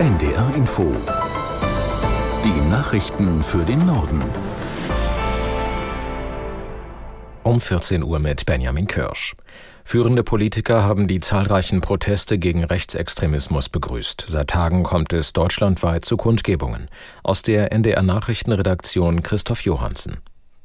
NDR Info. Die Nachrichten für den Norden. Um 14 Uhr mit Benjamin Kirsch. Führende Politiker haben die zahlreichen Proteste gegen Rechtsextremismus begrüßt. Seit Tagen kommt es deutschlandweit zu Kundgebungen. Aus der NDR Nachrichtenredaktion Christoph Johansen.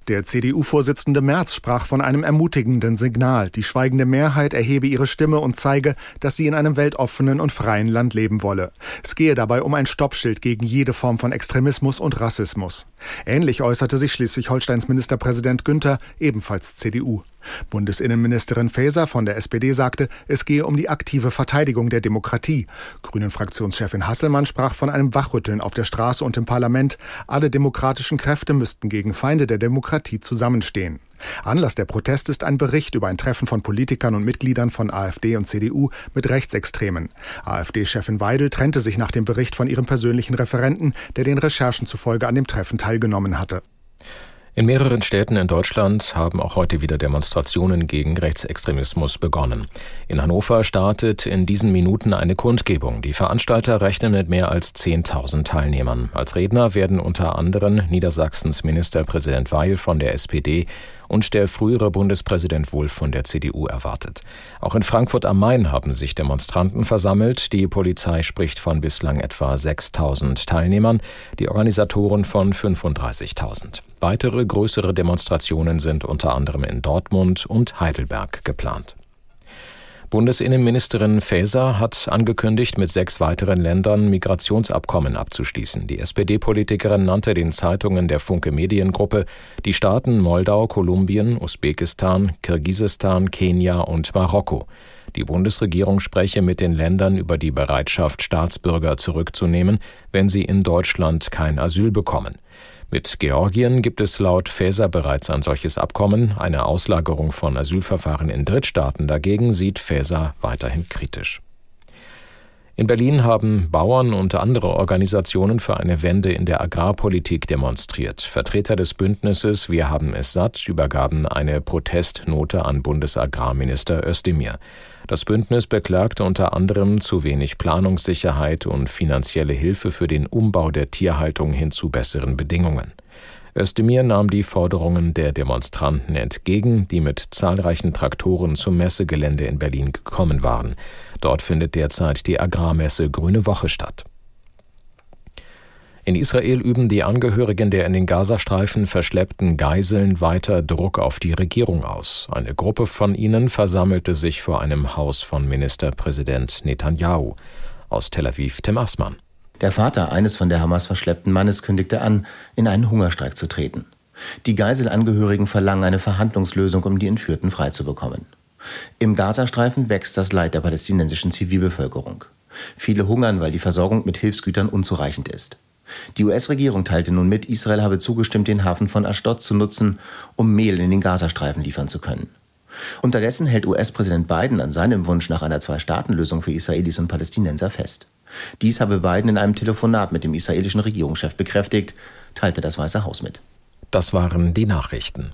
Der CDU-Vorsitzende Merz sprach von einem ermutigenden Signal. Die schweigende Mehrheit erhebe ihre Stimme und zeige, dass sie in einem weltoffenen und freien Land leben wolle. Es gehe dabei um ein Stoppschild gegen jede Form von Extremismus und Rassismus. Ähnlich äußerte sich Schleswig-Holsteins Ministerpräsident Günther, ebenfalls CDU. Bundesinnenministerin Faeser von der SPD sagte, es gehe um die aktive Verteidigung der Demokratie. Grünen-Fraktionschefin Hasselmann sprach von einem Wachrütteln auf der Straße und im Parlament. Alle demokratischen Kräfte müssten gegen Feinde der Demokratie zusammenstehen. Anlass der Protest ist ein Bericht über ein Treffen von Politikern und Mitgliedern von AfD und CDU mit Rechtsextremen. AfD-Chefin Weidel trennte sich nach dem Bericht von ihrem persönlichen Referenten, der den Recherchen zufolge an dem Treffen teilgenommen hatte. In mehreren Städten in Deutschland haben auch heute wieder Demonstrationen gegen Rechtsextremismus begonnen. In Hannover startet in diesen Minuten eine Kundgebung. Die Veranstalter rechnen mit mehr als 10.000 Teilnehmern. Als Redner werden unter anderem Niedersachsens Ministerpräsident Weil von der SPD und der frühere Bundespräsident Wulff von der CDU erwartet. Auch in Frankfurt am Main haben sich Demonstranten versammelt. Die Polizei spricht von bislang etwa 6000 Teilnehmern, die Organisatoren von 35.000. Weitere größere Demonstrationen sind unter anderem in Dortmund und Heidelberg geplant. Bundesinnenministerin Faeser hat angekündigt, mit sechs weiteren Ländern Migrationsabkommen abzuschließen. Die SPD-Politikerin nannte den Zeitungen der Funke Mediengruppe die Staaten Moldau, Kolumbien, Usbekistan, Kirgisistan, Kenia und Marokko. Die Bundesregierung spreche mit den Ländern über die Bereitschaft, Staatsbürger zurückzunehmen, wenn sie in Deutschland kein Asyl bekommen. Mit Georgien gibt es laut Faeser bereits ein solches Abkommen. Eine Auslagerung von Asylverfahren in Drittstaaten dagegen sieht Faeser weiterhin kritisch. In Berlin haben Bauern und andere Organisationen für eine Wende in der Agrarpolitik demonstriert. Vertreter des Bündnisses Wir haben es satt übergaben eine Protestnote an Bundesagrarminister Özdemir. Das Bündnis beklagte unter anderem zu wenig Planungssicherheit und finanzielle Hilfe für den Umbau der Tierhaltung hin zu besseren Bedingungen. Özdemir nahm die Forderungen der Demonstranten entgegen, die mit zahlreichen Traktoren zum Messegelände in Berlin gekommen waren. Dort findet derzeit die Agrarmesse Grüne Woche statt. In Israel üben die Angehörigen der in den Gazastreifen verschleppten Geiseln weiter Druck auf die Regierung aus. Eine Gruppe von ihnen versammelte sich vor einem Haus von Ministerpräsident Netanyahu. Aus Tel Aviv Tim Assmann. Der Vater eines von der Hamas verschleppten Mannes kündigte an, in einen Hungerstreik zu treten. Die Geiselangehörigen verlangen eine Verhandlungslösung, um die Entführten freizubekommen. Im Gazastreifen wächst das Leid der palästinensischen Zivilbevölkerung. Viele hungern, weil die Versorgung mit Hilfsgütern unzureichend ist. Die US-Regierung teilte nun mit, Israel habe zugestimmt, den Hafen von Ashdod zu nutzen, um Mehl in den Gazastreifen liefern zu können. Unterdessen hält US-Präsident Biden an seinem Wunsch nach einer Zwei-Staaten-Lösung für Israelis und Palästinenser fest. Dies habe Biden in einem Telefonat mit dem israelischen Regierungschef bekräftigt, teilte das Weiße Haus mit. Das waren die Nachrichten.